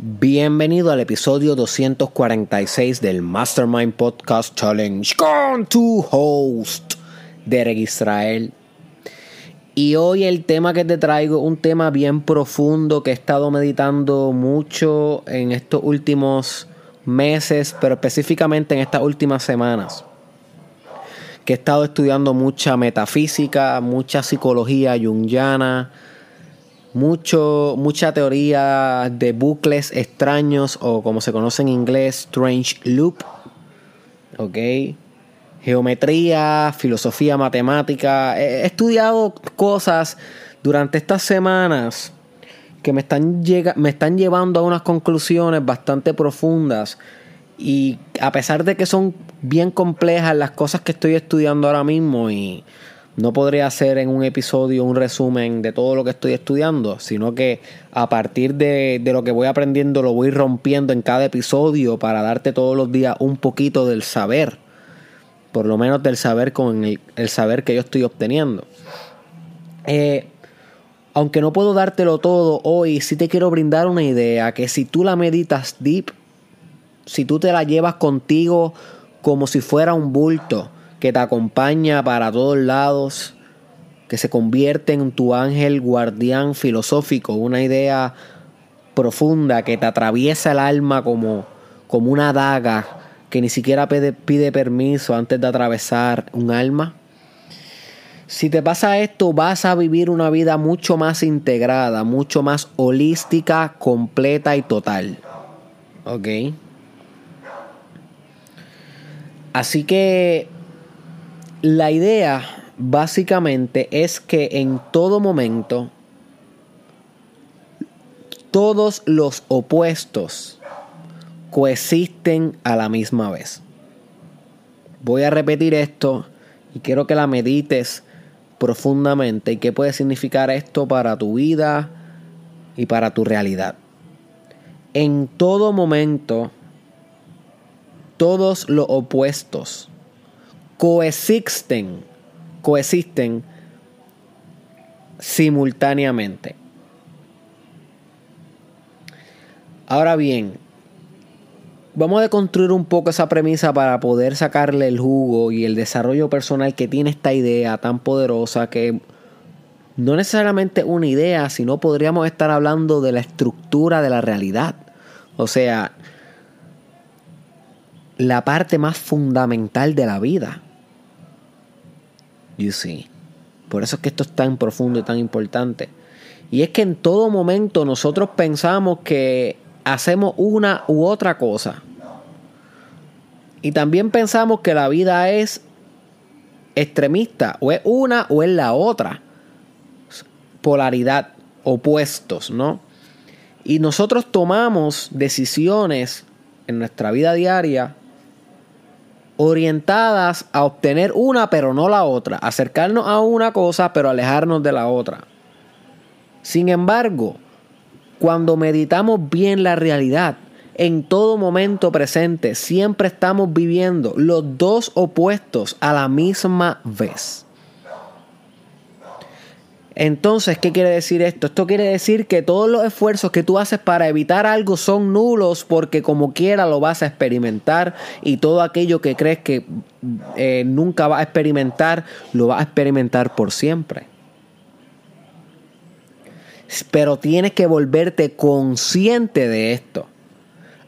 Bienvenido al episodio 246 del Mastermind Podcast Challenge con tu host, Derek Israel. Y hoy el tema que te traigo, un tema bien profundo que he estado meditando mucho en estos últimos meses, pero específicamente en estas últimas semanas. Que he estado estudiando mucha metafísica, mucha psicología junguiana mucho, mucha teoría de bucles extraños o como se conoce en inglés, strange loop. ¿Ok? Geometría, filosofía, matemática. He estudiado cosas durante estas semanas que me están, me están llevando a unas conclusiones bastante profundas. Y a pesar de que son bien complejas las cosas que estoy estudiando ahora mismo y no podría hacer en un episodio un resumen de todo lo que estoy estudiando, sino que a partir de, lo que voy aprendiendo lo voy rompiendo en cada episodio para darte todos los días un poquito del saber, por lo menos del saber con el, saber que yo estoy obteniendo. Eh, aunque no puedo dártelo todo hoy, sí te quiero brindar una idea que si tú la meditas deep, si tú te la llevas contigo como si fuera un bulto, que te acompaña para todos lados, que se convierte en tu ángel guardián filosófico, una idea profunda que te atraviesa el alma como, como una daga que ni siquiera pide, pide permiso antes de atravesar un alma. Si te pasa esto, vas a vivir una vida mucho más integrada, mucho más holística, completa y total. ¿Ok? Así que la idea básicamente es que en todo momento todos los opuestos coexisten a la misma vez. Voy a repetir esto y quiero que la medites profundamente y qué puede significar esto para tu vida y para tu realidad. En todo momento, todos los opuestos coexisten, coexisten simultáneamente. Ahora bien, vamos a construir un poco esa premisa para poder sacarle el jugo y el desarrollo personal que tiene esta idea tan poderosa que no necesariamente una idea, sino podríamos estar hablando de la estructura de la realidad. O sea, la parte más fundamental de la vida. You see. Por eso es que esto es tan profundo y tan importante. Y es que en todo momento nosotros pensamos que hacemos una u otra cosa. Y también pensamos que la vida es extremista. O es una o es la otra. Polaridad, opuestos, ¿no? Y nosotros tomamos decisiones en nuestra vida diaria orientadas a obtener una pero no la otra, acercarnos a una cosa pero alejarnos de la otra. Sin embargo, cuando meditamos bien la realidad, en todo momento presente, siempre estamos viviendo los dos opuestos a la misma vez. Entonces, ¿qué quiere decir esto? Esto quiere decir que todos los esfuerzos que tú haces para evitar algo son nulos porque como quiera lo vas a experimentar y todo aquello que crees que eh, nunca vas a experimentar, lo vas a experimentar por siempre. Pero tienes que volverte consciente de esto.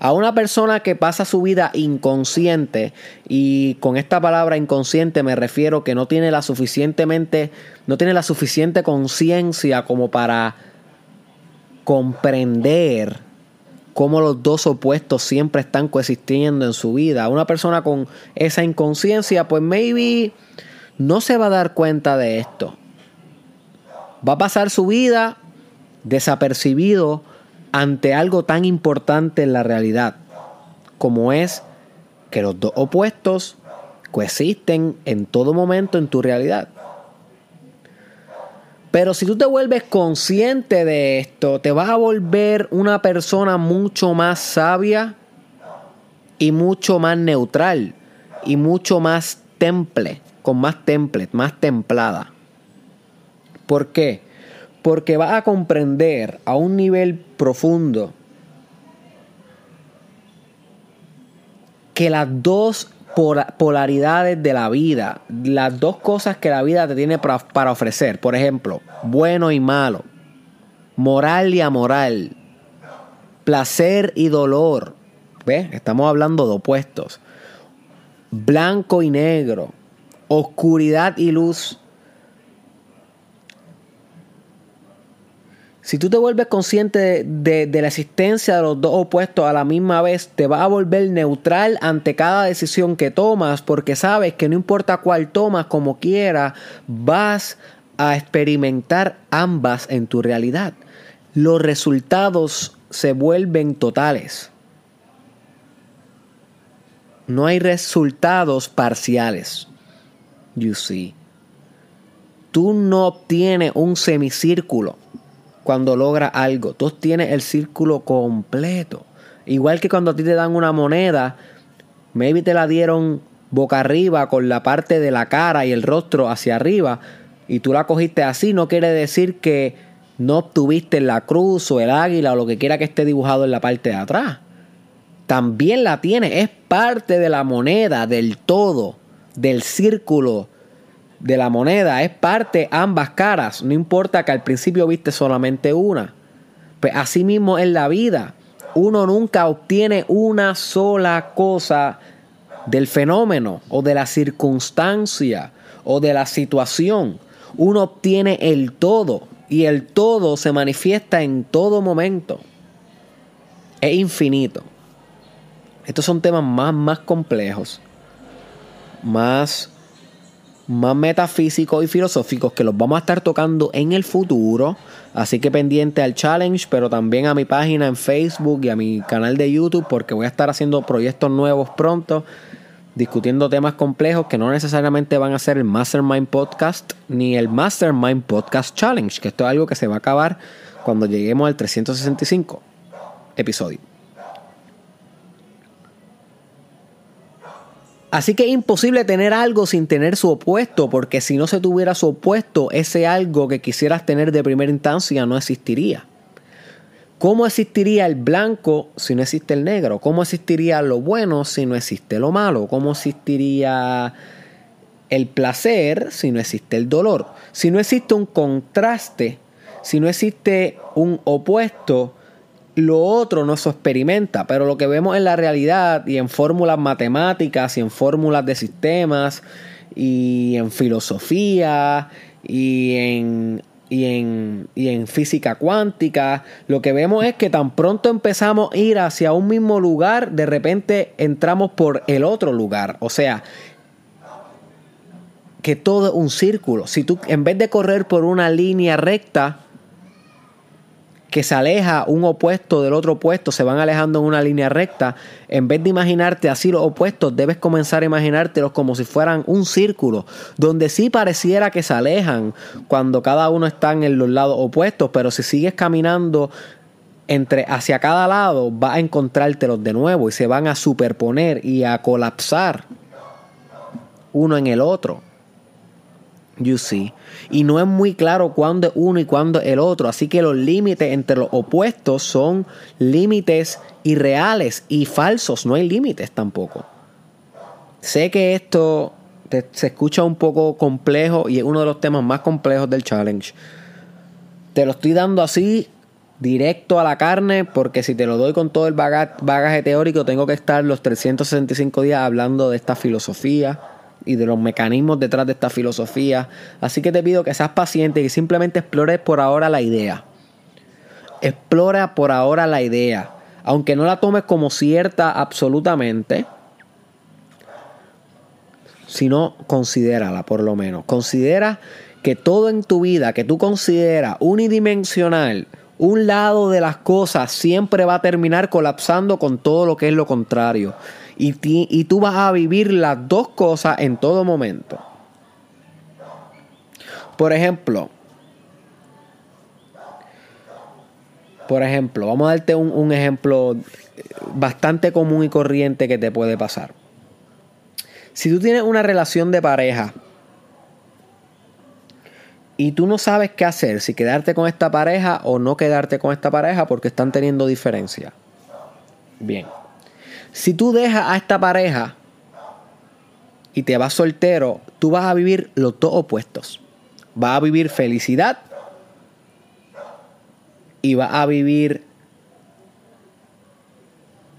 A una persona que pasa su vida inconsciente, y con esta palabra inconsciente me refiero que no tiene la suficientemente, no tiene la suficiente conciencia como para comprender cómo los dos opuestos siempre están coexistiendo en su vida. Una persona con esa inconsciencia, pues maybe no se va a dar cuenta de esto. Va a pasar su vida desapercibido ante algo tan importante en la realidad, como es que los dos opuestos coexisten en todo momento en tu realidad. Pero si tú te vuelves consciente de esto, te vas a volver una persona mucho más sabia y mucho más neutral y mucho más temple, con más temple, más templada. ¿Por qué? porque vas a comprender a un nivel profundo que las dos polaridades de la vida, las dos cosas que la vida te tiene para, para ofrecer, por ejemplo, bueno y malo, moral y amoral, placer y dolor, ¿ves? Estamos hablando de opuestos, blanco y negro, oscuridad y luz, Si tú te vuelves consciente de, la existencia de los dos opuestos a la misma vez, te va a volver neutral ante cada decisión que tomas porque sabes que no importa cuál tomas como quiera, vas a experimentar ambas en tu realidad. Los resultados se vuelven totales. No hay resultados parciales. You see. Tú no obtienes un semicírculo cuando logra algo. Tú tienes el círculo completo. Igual que cuando a ti te dan una moneda, maybe te la dieron boca arriba con la parte de la cara y el rostro hacia arriba y tú la cogiste así, no quiere decir que no obtuviste la cruz o el águila o lo que quiera que esté dibujado en la parte de atrás. También la tienes, es parte de la moneda, del todo, del círculo de la moneda, es parte ambas caras, no importa que al principio viste solamente una. Pues así mismo en la vida, uno nunca obtiene una sola cosa del fenómeno o de la circunstancia o de la situación. Uno obtiene el todo y el todo se manifiesta en todo momento. Es infinito. Estos son temas más, más complejos, más más metafísicos y filosóficos que los vamos a estar tocando en el futuro. Así que pendiente al challenge, pero también a mi página en Facebook y a mi canal de YouTube, porque voy a estar haciendo proyectos nuevos pronto, discutiendo temas complejos que no necesariamente van a ser el Mastermind Podcast ni el Mastermind Podcast Challenge, que esto es algo que se va a acabar cuando lleguemos al 365 episodio. Así que es imposible tener algo sin tener su opuesto, porque si no se tuviera su opuesto, ese algo que quisieras tener de primera instancia no existiría. ¿Cómo existiría el blanco si no existe el negro? ¿Cómo existiría lo bueno si no existe lo malo? ¿Cómo existiría el placer si no existe el dolor? Si no existe un contraste, si no existe un opuesto, lo otro no se experimenta, pero lo que vemos en la realidad y en fórmulas matemáticas y en fórmulas de sistemas y en filosofía y en, y en, y en física cuántica, lo que vemos es que tan pronto empezamos a ir hacia un mismo lugar, de repente entramos por el otro lugar. O sea, que todo es un círculo. Si tú en vez de correr por una línea recta, que se aleja un opuesto del otro opuesto, se van alejando en una línea recta, en vez de imaginarte así los opuestos, debes comenzar a imaginártelos como si fueran un círculo, donde sí pareciera que se alejan cuando cada uno está en los lados opuestos, pero si sigues caminando entre hacia cada lado, vas a encontrártelos de nuevo y se van a superponer y a colapsar uno en el otro. You see. Y no es muy claro cuándo es uno y cuándo es el otro. Así que los límites entre los opuestos son límites irreales y falsos. No hay límites tampoco. Sé que esto se escucha un poco complejo y es uno de los temas más complejos del challenge. Te lo estoy dando así directo a la carne porque si te lo doy con todo el bagaje teórico tengo que estar los 365 días hablando de esta filosofía y de los mecanismos detrás de esta filosofía. Así que te pido que seas paciente y simplemente explores por ahora la idea. Explora por ahora la idea. Aunque no la tomes como cierta absolutamente, sino considérala por lo menos. Considera que todo en tu vida que tú consideras unidimensional, un lado de las cosas siempre va a terminar colapsando con todo lo que es lo contrario y, tú vas a vivir las dos cosas en todo momento. Por ejemplo, por ejemplo, vamos a darte un, un, ejemplo bastante común y corriente que te puede pasar. Si tú tienes una relación de pareja y tú no sabes qué hacer, si quedarte con esta pareja o no quedarte con esta pareja porque están teniendo diferencia. Bien. Si tú dejas a esta pareja y te vas soltero, tú vas a vivir los dos opuestos. Vas a vivir felicidad y vas a vivir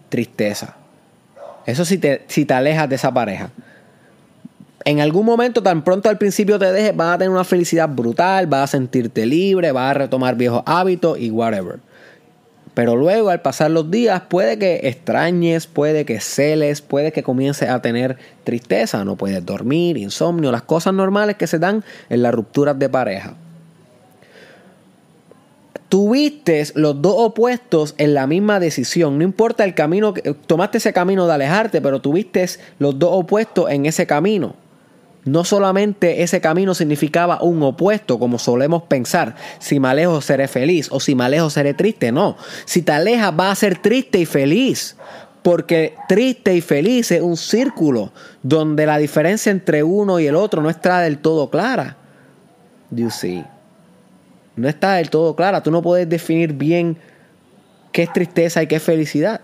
tristeza. Eso si te, si te alejas de esa pareja. En algún momento, tan pronto al principio te dejes, vas a tener una felicidad brutal, vas a sentirte libre, vas a retomar viejos hábitos y whatever. Pero luego, al pasar los días, puede que extrañes, puede que celes, puede que comiences a tener tristeza, no puedes dormir, insomnio, las cosas normales que se dan en las rupturas de pareja. Tuviste los dos opuestos en la misma decisión, no importa el camino, tomaste ese camino de alejarte, pero tuviste los dos opuestos en ese camino. No solamente ese camino significaba un opuesto, como solemos pensar, si me alejo seré feliz o si me alejo seré triste, no. Si te alejas vas a ser triste y feliz, porque triste y feliz es un círculo donde la diferencia entre uno y el otro no está del todo clara. You see. No está del todo clara, tú no puedes definir bien qué es tristeza y qué es felicidad.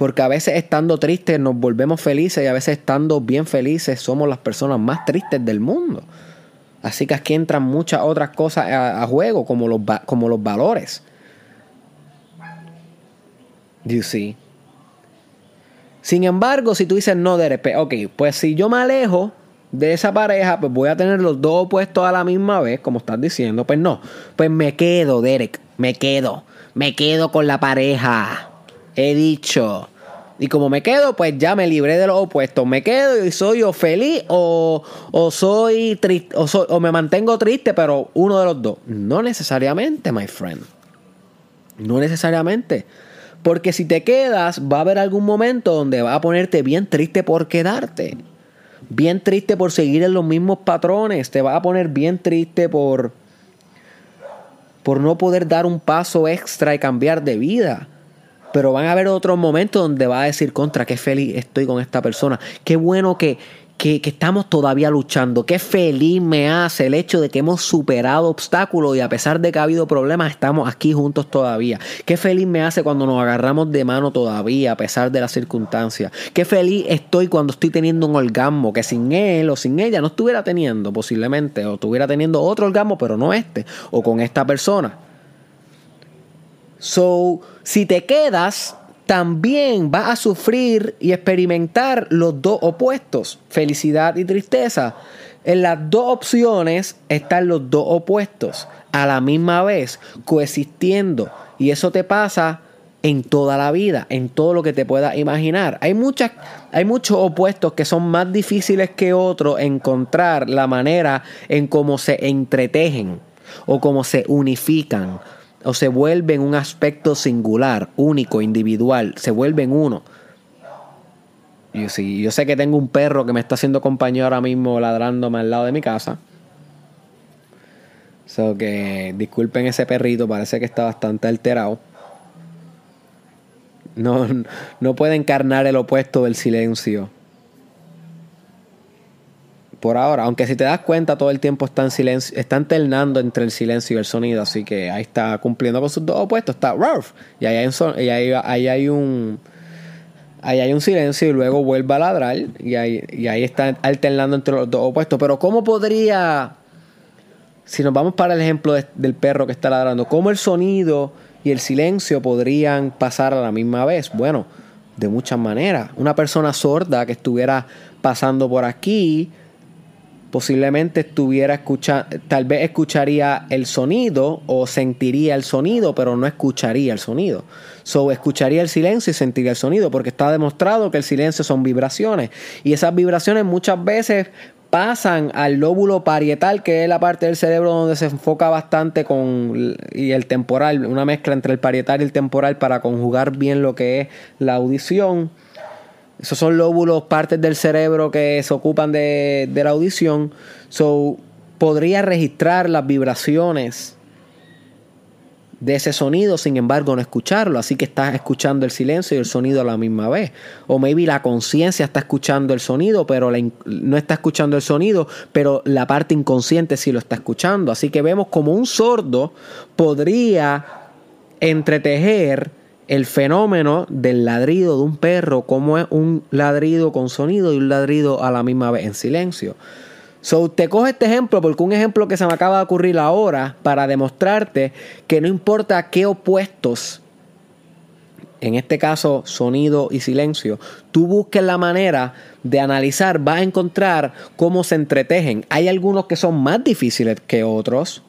Porque a veces estando tristes nos volvemos felices y a veces estando bien felices somos las personas más tristes del mundo. Así que aquí entran muchas otras cosas a, juego, como los, como los valores. You see. Sin embargo, si tú dices no, Derek, pues, ok, pues si yo me alejo de esa pareja, pues voy a tener los dos opuestos a la misma vez, como estás diciendo, pues no, pues me quedo, Derek, me quedo, me quedo con la pareja. He dicho, y como me quedo, pues ya me libré de los opuestos. Me quedo y soy o feliz o, soy triste o, o me mantengo triste, pero uno de los dos. No necesariamente, my friend. No necesariamente. Porque si te quedas, va a haber algún momento donde va a ponerte bien triste por quedarte. Bien triste por seguir en los mismos patrones. Te va a poner bien triste por, por no poder dar un paso extra y cambiar de vida. Pero van a haber otros momentos donde va a decir contra, qué feliz estoy con esta persona. Qué bueno que, que, estamos todavía luchando. Qué feliz me hace el hecho de que hemos superado obstáculos y a pesar de que ha habido problemas, estamos aquí juntos todavía. Qué feliz me hace cuando nos agarramos de mano todavía, a pesar de las circunstancias. Qué feliz estoy cuando estoy teniendo un orgasmo que sin él o sin ella no estuviera teniendo posiblemente, o estuviera teniendo otro orgasmo, pero no este, o con esta persona. So, si te quedas, también vas a sufrir y experimentar los dos opuestos, felicidad y tristeza. En las dos opciones están los dos opuestos a la misma vez, coexistiendo. Y eso te pasa en toda la vida, en todo lo que te puedas imaginar. Hay, muchas, hay muchos opuestos que son más difíciles que otros encontrar la manera en cómo se entretejen o cómo se unifican o se vuelven un aspecto singular, único, individual, se vuelven uno. Y si yo sé que tengo un perro que me está haciendo compañía ahora mismo ladrándome al lado de mi casa. So que disculpen ese perrito, parece que está bastante alterado. No, no puede encarnar el opuesto del silencio por ahora. Aunque si te das cuenta, todo el tiempo está en silencio, está alternando entre el silencio y el sonido. Así que ahí está cumpliendo con sus dos opuestos. Está Ralph. Y ahí hay un, y ahí, hay un ahí hay un silencio y luego vuelve a ladrar. Y ahí, y ahí está alternando entre los dos opuestos. Pero ¿cómo podría, si nos vamos para el ejemplo del perro que está ladrando, cómo el sonido y el silencio podrían pasar a la misma vez? Bueno, de muchas maneras. Una persona sorda que estuviera pasando por aquí posiblemente estuviera escuchando, tal vez escucharía el sonido o sentiría el sonido, pero no escucharía el sonido. So, escucharía el silencio y sentiría el sonido, porque está demostrado que el silencio son vibraciones. Y esas vibraciones muchas veces pasan al lóbulo parietal, que es la parte del cerebro donde se enfoca bastante con y el temporal, una mezcla entre el parietal y el temporal para conjugar bien lo que es la audición esos son lóbulos, partes del cerebro que se ocupan de, la audición. So, podría registrar las vibraciones de ese sonido, sin embargo no escucharlo, así que estás escuchando el silencio y el sonido a la misma vez. O maybe la conciencia está escuchando el sonido, pero no está escuchando el sonido, pero la parte inconsciente sí lo está escuchando. Así que vemos como un sordo podría entretejer el fenómeno del ladrido de un perro, como es un ladrido con sonido y un ladrido a la misma vez en silencio. So, te coge este ejemplo porque un ejemplo que se me acaba de ocurrir ahora para demostrarte que no importa qué opuestos, en este caso sonido y silencio, tú busques la manera de analizar, vas a encontrar cómo se entretejen. Hay algunos que son más difíciles que otros.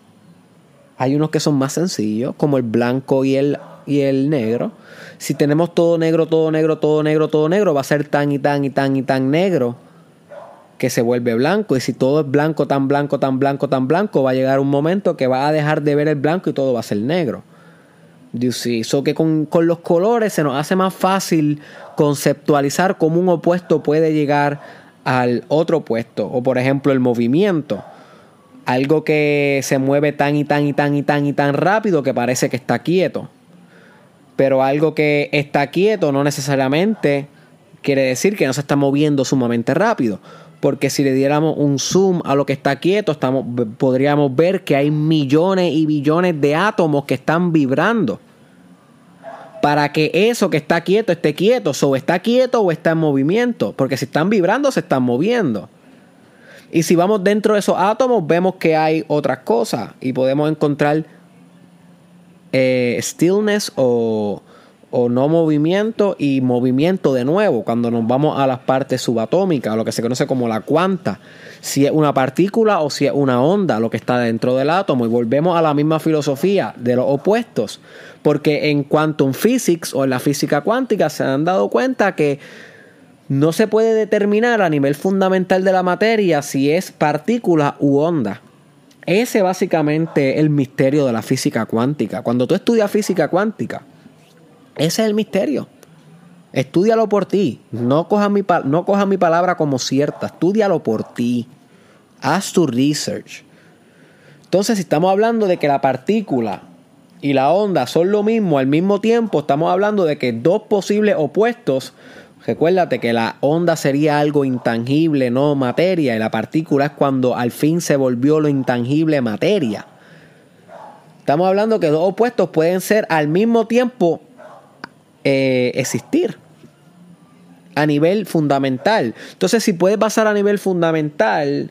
Hay unos que son más sencillos, como el blanco y el, y el negro. Si tenemos todo negro, todo negro, todo negro, todo negro, va a ser tan y tan y tan y tan negro que se vuelve blanco. Y si todo es blanco, tan blanco, tan blanco, tan blanco, va a llegar un momento que va a dejar de ver el blanco y todo va a ser negro. You see? So que con, con los colores se nos hace más fácil conceptualizar cómo un opuesto puede llegar al otro opuesto. O por ejemplo el movimiento. Algo que se mueve tan y tan y tan y tan y tan rápido que parece que está quieto. Pero algo que está quieto no necesariamente quiere decir que no se está moviendo sumamente rápido porque si le diéramos un zoom a lo que está quieto, estamos, podríamos ver que hay millones y billones de átomos que están vibrando. Para que eso que está quieto esté quieto, o está quieto o está en movimiento, porque si están vibrando se están moviendo. Y si vamos dentro de esos átomos, vemos que hay otras cosas y podemos encontrar eh, stillness o o no movimiento y movimiento de nuevo cuando nos vamos a las partes subatómicas, lo que se conoce como la cuanta, si es una partícula o si es una onda lo que está dentro del átomo y volvemos a la misma filosofía de los opuestos, porque en quantum physics o en la física cuántica se han dado cuenta que no se puede determinar a nivel fundamental de la materia si es partícula u onda. Ese básicamente es el misterio de la física cuántica. Cuando tú estudias física cuántica, ese es el misterio. Estudialo por ti. No mi, no mi palabra como cierta. Estudialo por ti. Haz tu research. Entonces, si estamos hablando de que la partícula y la onda son lo mismo al mismo tiempo, estamos hablando de que dos posibles opuestos. Recuérdate que la onda sería algo intangible, no materia, y la partícula es cuando al fin se volvió lo intangible materia. Estamos hablando que dos opuestos pueden ser al mismo tiempo eh, existir a nivel fundamental. Entonces, si puede pasar a nivel fundamental,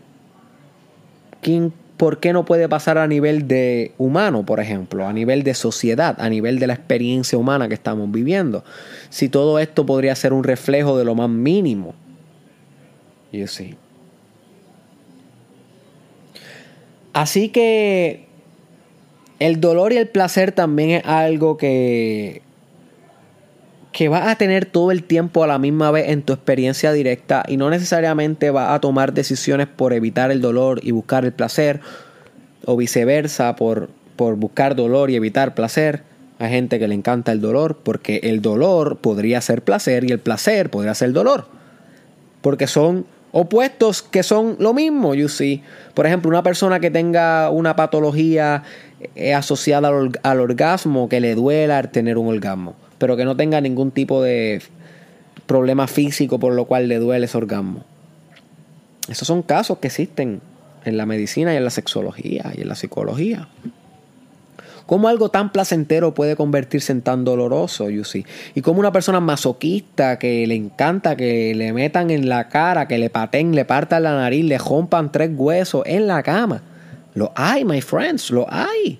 ¿por qué no puede pasar a nivel de humano, por ejemplo? A nivel de sociedad, a nivel de la experiencia humana que estamos viviendo. Si todo esto podría ser un reflejo de lo más mínimo. See. Así que el dolor y el placer también es algo que que vas a tener todo el tiempo a la misma vez en tu experiencia directa y no necesariamente vas a tomar decisiones por evitar el dolor y buscar el placer o viceversa por, por buscar dolor y evitar placer. Hay gente que le encanta el dolor porque el dolor podría ser placer y el placer podría ser dolor. Porque son opuestos que son lo mismo, you see. Por ejemplo, una persona que tenga una patología eh, asociada al, orgasmo que le duela tener un orgasmo pero que no tenga ningún tipo de problema físico por lo cual le duele ese orgasmo. Esos son casos que existen en la medicina y en la sexología y en la psicología. ¿Cómo algo tan placentero puede convertirse en tan doloroso, you Y como una persona masoquista que le encanta que le metan en la cara, que le paten, le partan la nariz, le rompan tres huesos en la cama. Lo hay, my friends, lo hay.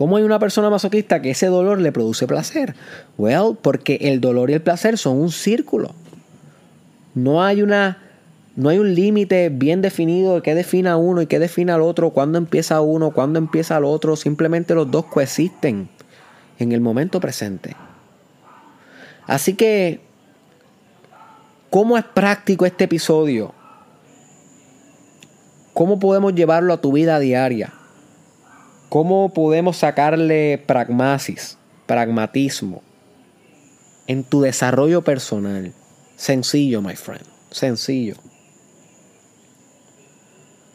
¿Cómo hay una persona masoquista que ese dolor le produce placer? Well, porque el dolor y el placer son un círculo. No hay una no hay un límite bien definido de qué defina uno y qué define al otro, cuándo empieza uno, cuándo empieza el otro, simplemente los dos coexisten en el momento presente. Así que ¿cómo es práctico este episodio? ¿Cómo podemos llevarlo a tu vida diaria? ¿Cómo podemos sacarle pragmasis, pragmatismo en tu desarrollo personal? Sencillo, my friend, sencillo.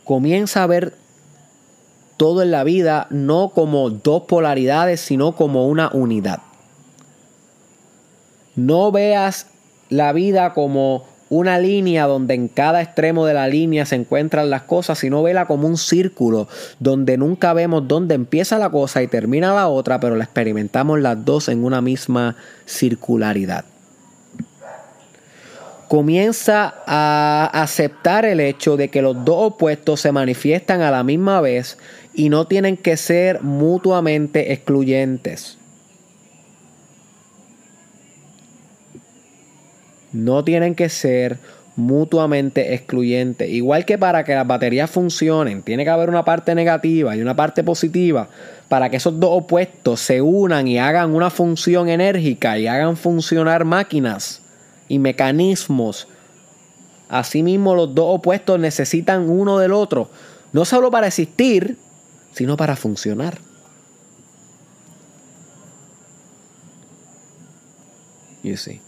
Comienza a ver todo en la vida no como dos polaridades, sino como una unidad. No veas la vida como una línea donde en cada extremo de la línea se encuentran las cosas, sino vela como un círculo donde nunca vemos dónde empieza la cosa y termina la otra, pero la experimentamos las dos en una misma circularidad. Comienza a aceptar el hecho de que los dos opuestos se manifiestan a la misma vez y no tienen que ser mutuamente excluyentes. No tienen que ser mutuamente excluyentes. Igual que para que las baterías funcionen, tiene que haber una parte negativa y una parte positiva para que esos dos opuestos se unan y hagan una función enérgica y hagan funcionar máquinas y mecanismos. Asimismo, los dos opuestos necesitan uno del otro, no solo para existir, sino para funcionar. You see.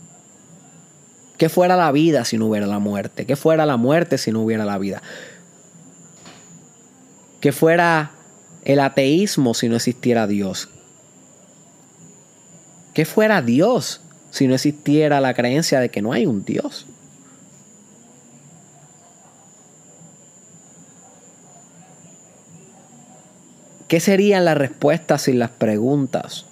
¿Qué fuera la vida si no hubiera la muerte? ¿Qué fuera la muerte si no hubiera la vida? ¿Qué fuera el ateísmo si no existiera Dios? ¿Qué fuera Dios si no existiera la creencia de que no hay un Dios? ¿Qué serían las respuestas sin las preguntas?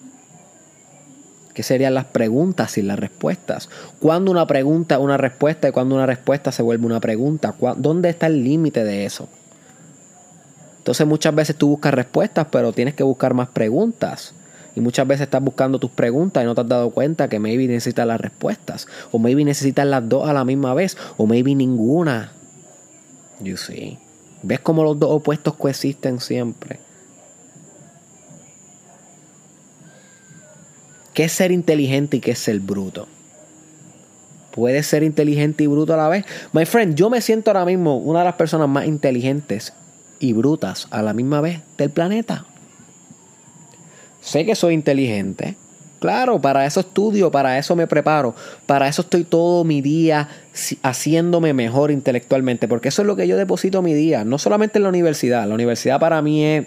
¿Qué serían las preguntas y las respuestas? ¿Cuándo una pregunta es una respuesta y cuándo una respuesta se vuelve una pregunta? ¿Dónde está el límite de eso? Entonces muchas veces tú buscas respuestas, pero tienes que buscar más preguntas. Y muchas veces estás buscando tus preguntas y no te has dado cuenta que maybe necesitas las respuestas. O maybe necesitas las dos a la misma vez. O maybe ninguna. You see. ¿Ves cómo los dos opuestos coexisten siempre? ¿Qué es ser inteligente y qué es ser bruto? ¿Puedes ser inteligente y bruto a la vez? My friend, yo me siento ahora mismo una de las personas más inteligentes y brutas a la misma vez del planeta. Sé que soy inteligente. Claro, para eso estudio, para eso me preparo, para eso estoy todo mi día haciéndome mejor intelectualmente, porque eso es lo que yo deposito mi día, no solamente en la universidad. La universidad para mí es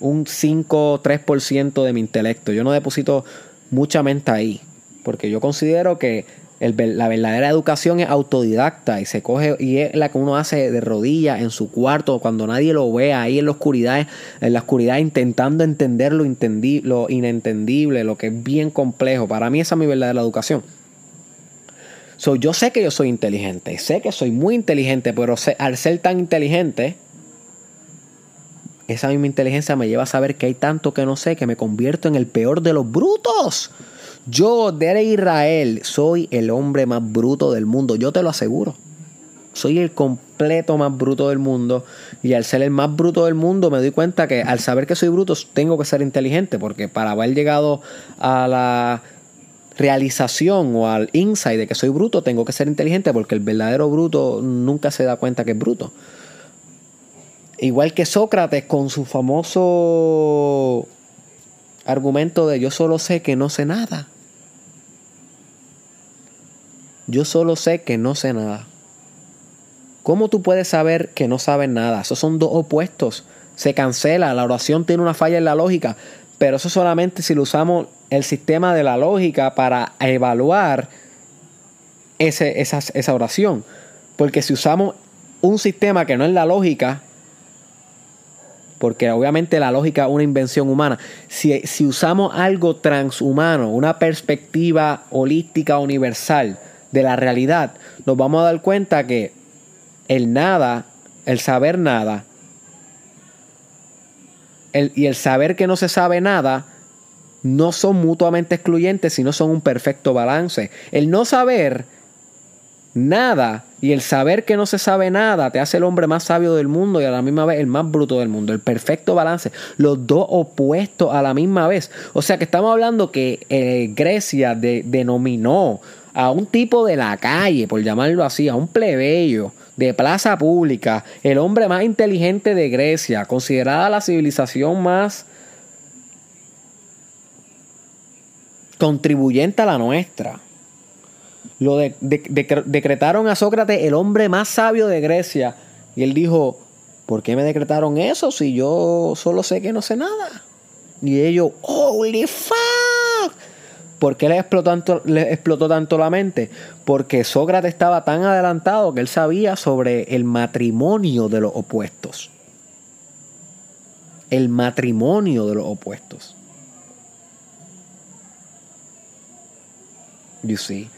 un 5 3% de mi intelecto. Yo no deposito mucha mente ahí. Porque yo considero que la verdadera educación es autodidacta y se coge y es la que uno hace de rodillas en su cuarto cuando nadie lo ve ahí en la oscuridad, en la oscuridad intentando entender lo, lo inentendible, lo que es bien complejo. Para mí esa es mi verdadera educación. So, yo sé que yo soy inteligente, sé que soy muy inteligente, pero al ser tan inteligente, esa misma inteligencia me lleva a saber que hay tanto que no sé que me convierto en el peor de los brutos. Yo, de Israel, soy el hombre más bruto del mundo, yo te lo aseguro. Soy el completo más bruto del mundo y al ser el más bruto del mundo me doy cuenta que al saber que soy bruto tengo que ser inteligente porque para haber llegado a la realización o al insight de que soy bruto tengo que ser inteligente porque el verdadero bruto nunca se da cuenta que es bruto. Igual que Sócrates con su famoso argumento de yo solo sé que no sé nada. Yo solo sé que no sé nada. ¿Cómo tú puedes saber que no sabes nada? Esos son dos opuestos. Se cancela, la oración tiene una falla en la lógica, pero eso solamente si lo usamos el sistema de la lógica para evaluar ese, esa, esa oración. Porque si usamos un sistema que no es la lógica, porque obviamente la lógica es una invención humana. Si, usamos algo transhumano, una perspectiva holística universal de la realidad, nos vamos a dar cuenta que el nada, el saber nada, el, y el saber que no se sabe nada, no son mutuamente excluyentes, sino son un perfecto balance. El no saber nada y el saber que no se sabe nada te hace el hombre más sabio del mundo y a la misma vez el más bruto del mundo. El perfecto balance. Los dos opuestos a la misma vez. O sea que estamos hablando que eh, Grecia denominó a un tipo de la calle, por llamarlo así, a un plebeyo de plaza pública, el hombre más inteligente de Grecia, considerada la civilización más contribuyente a la nuestra lo decretaron a Sócrates el hombre más sabio de Grecia. Y él dijo, ¿por qué me decretaron eso si yo solo sé que no sé nada? Y ellos, holy fuck. ¿Por qué le explotó, tanto, le explotó tanto la mente? Porque Sócrates estaba tan adelantado que él sabía sobre el matrimonio de los opuestos. El matrimonio de los opuestos. You see.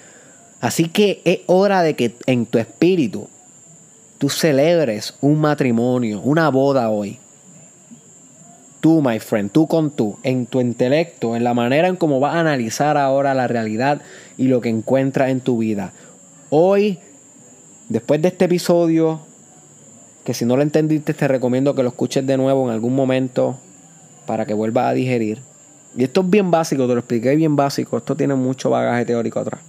Así que es hora de que en tu espíritu tú celebres un matrimonio, una boda hoy. Tú, my friend, tú con tú, en tu intelecto, en la manera en cómo vas a analizar ahora la realidad y lo que encuentras en tu vida. Hoy, después de este episodio, que si no lo entendiste te recomiendo que lo escuches de nuevo en algún momento para que vuelvas a digerir. Y esto es bien básico, te lo expliqué bien básico, esto tiene mucho bagaje teórico atrás.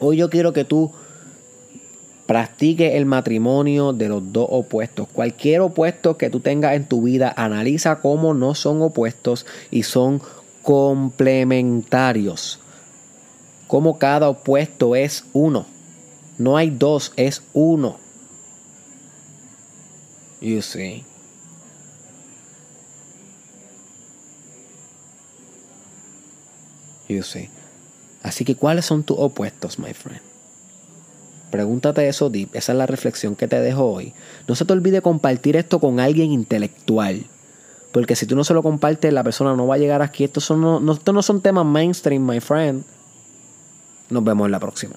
Hoy yo quiero que tú practiques el matrimonio de los dos opuestos. Cualquier opuesto que tú tengas en tu vida, analiza cómo no son opuestos y son complementarios. Cómo cada opuesto es uno. No hay dos, es uno. You see. You see. Así que, ¿cuáles son tus opuestos, my friend? Pregúntate eso deep. Esa es la reflexión que te dejo hoy. No se te olvide compartir esto con alguien intelectual. Porque si tú no se lo compartes, la persona no va a llegar aquí. Estos, son, no, estos no son temas mainstream, my friend. Nos vemos en la próxima.